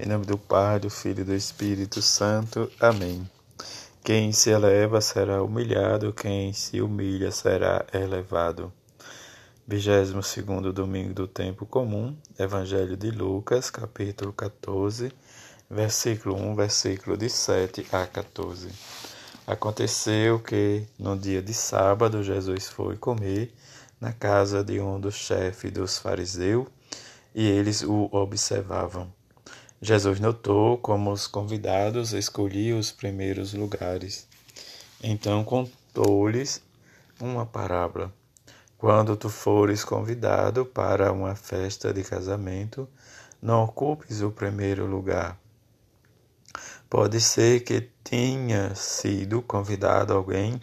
Em nome do Pai, do Filho e do Espírito Santo. Amém. Quem se eleva será humilhado, quem se humilha será elevado. 22 domingo do tempo comum, Evangelho de Lucas, capítulo 14, versículo 1, versículo de 7 a 14. Aconteceu que no dia de sábado Jesus foi comer na casa de um dos chefes dos fariseus e eles o observavam. Jesus notou como os convidados escolhiam os primeiros lugares. Então contou-lhes uma parábola. Quando tu fores convidado para uma festa de casamento, não ocupes o primeiro lugar. Pode ser que tenha sido convidado alguém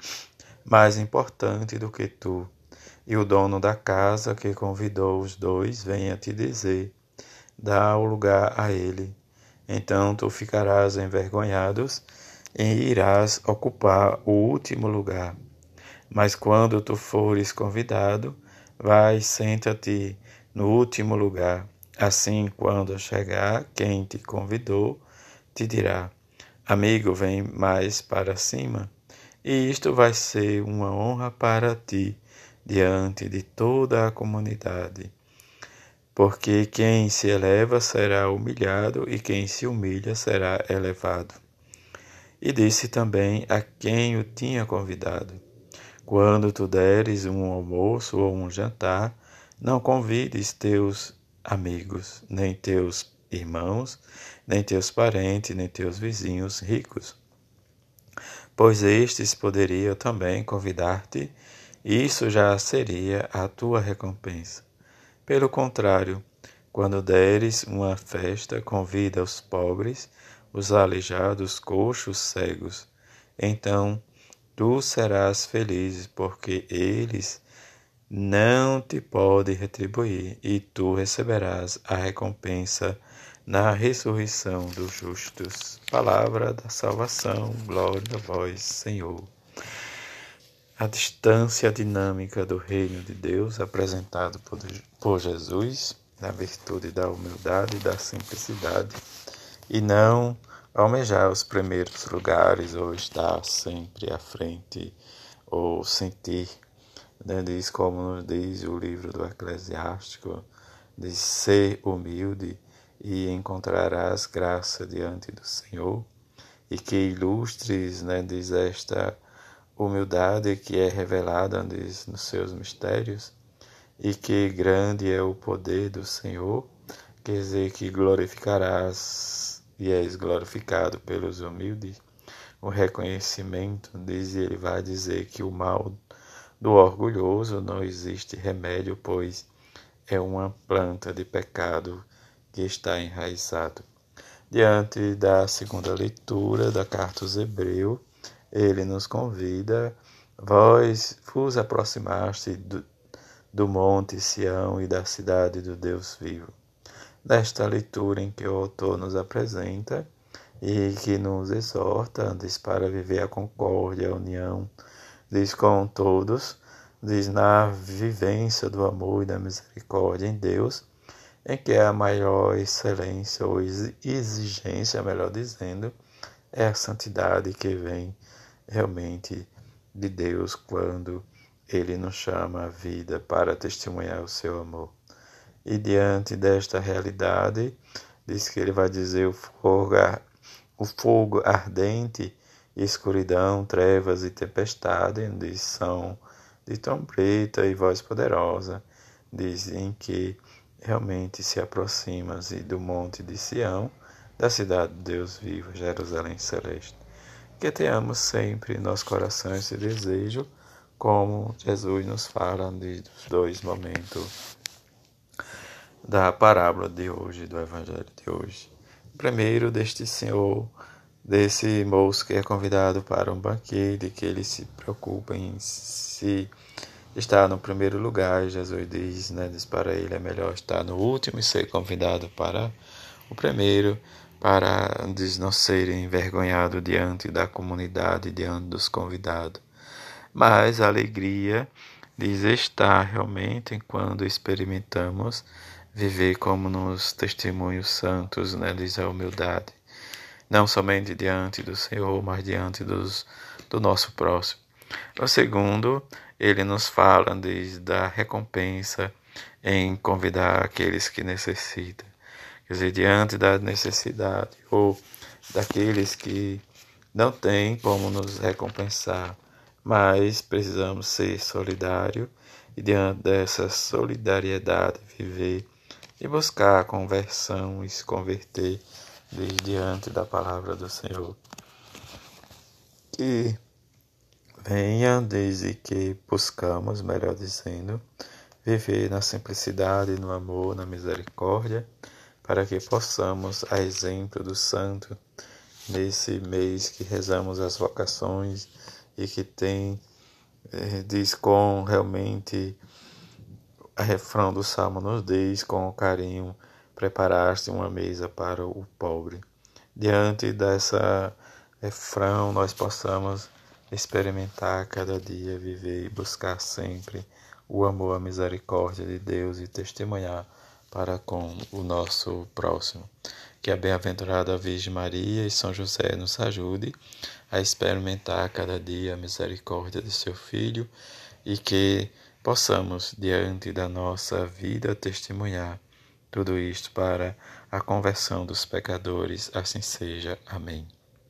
mais importante do que tu, e o dono da casa que convidou os dois venha te dizer: dá o lugar a ele. Então tu ficarás envergonhados e irás ocupar o último lugar. Mas quando tu fores convidado, vai, senta-te no último lugar. Assim, quando chegar quem te convidou, te dirá: Amigo, vem mais para cima. E isto vai ser uma honra para ti diante de toda a comunidade. Porque quem se eleva será humilhado, e quem se humilha será elevado. E disse também a quem o tinha convidado: Quando tu deres um almoço ou um jantar, não convides teus amigos, nem teus irmãos, nem teus parentes, nem teus vizinhos ricos, pois estes poderiam também convidar-te, e isso já seria a tua recompensa. Pelo contrário, quando deres uma festa, convida os pobres, os aleijados, coxos, cegos. Então tu serás feliz, porque eles não te podem retribuir, e tu receberás a recompensa na ressurreição dos justos. Palavra da salvação, glória a vós, Senhor a distância dinâmica do reino de Deus apresentado por, Jesus, na virtude da humildade e da simplicidade, e não almejar os primeiros lugares ou estar sempre à frente ou sentir, né, diz como nos diz o livro do Eclesiástico, de ser humilde e encontrarás graça diante do Senhor, e que ilustres, né, diz esta humildade que é revelada nos seus mistérios e que grande é o poder do Senhor, quer dizer que glorificarás e és glorificado pelos humildes. O reconhecimento, diz ele, vai dizer que o mal do orgulhoso não existe remédio, pois é uma planta de pecado que está enraizado. Diante da segunda leitura da carta aos Hebreus, ele nos convida, vós vos aproximaste do, do monte Sião e da cidade do Deus vivo. Desta leitura em que o autor nos apresenta e que nos exorta diz, para viver a concórdia, a união, diz com todos, diz na vivência do amor e da misericórdia em Deus, em que a maior excelência ou exigência, melhor dizendo, é a santidade que vem realmente de Deus quando Ele nos chama à vida para testemunhar o seu amor. E diante desta realidade, diz que Ele vai dizer o fogo, o fogo ardente, escuridão, trevas e tempestade, diz são de trombeta e voz poderosa, dizem que realmente se aproxima do monte de Sião, da cidade de Deus vivo, Jerusalém celeste que tenhamos sempre em nosso coração esse desejo, como Jesus nos fala dos dois momentos da parábola de hoje, do Evangelho de hoje. Primeiro, deste Senhor, desse moço que é convidado para um banquete, que ele se preocupa em se estar no primeiro lugar. Jesus diz, né, diz para ele, é melhor estar no último e ser convidado para o primeiro para não serem envergonhados diante da comunidade, diante dos convidados. Mas a alegria diz estar realmente quando experimentamos viver como nos testemunhos santos, neles a humildade, não somente diante do Senhor, mas diante dos, do nosso próximo. O segundo, ele nos fala desde a recompensa em convidar aqueles que necessitam. Quer dizer, diante da necessidade ou daqueles que não têm como nos recompensar, mas precisamos ser solidários e diante dessa solidariedade viver e buscar a conversão e se converter diante da palavra do Senhor. Que venha desde que buscamos, melhor dizendo, viver na simplicidade, no amor, na misericórdia, para que possamos, a exemplo do Santo, nesse mês que rezamos as vocações e que tem, eh, diz com realmente a refrão do Salmo nos diz com carinho, preparaste uma mesa para o pobre. Diante dessa refrão, nós possamos experimentar cada dia, viver e buscar sempre o amor, a misericórdia de Deus e testemunhar para com o nosso próximo. Que a bem-aventurada Virgem Maria e São José nos ajude a experimentar cada dia a misericórdia de seu Filho e que possamos, diante da nossa vida, testemunhar tudo isto para a conversão dos pecadores. Assim seja. Amém.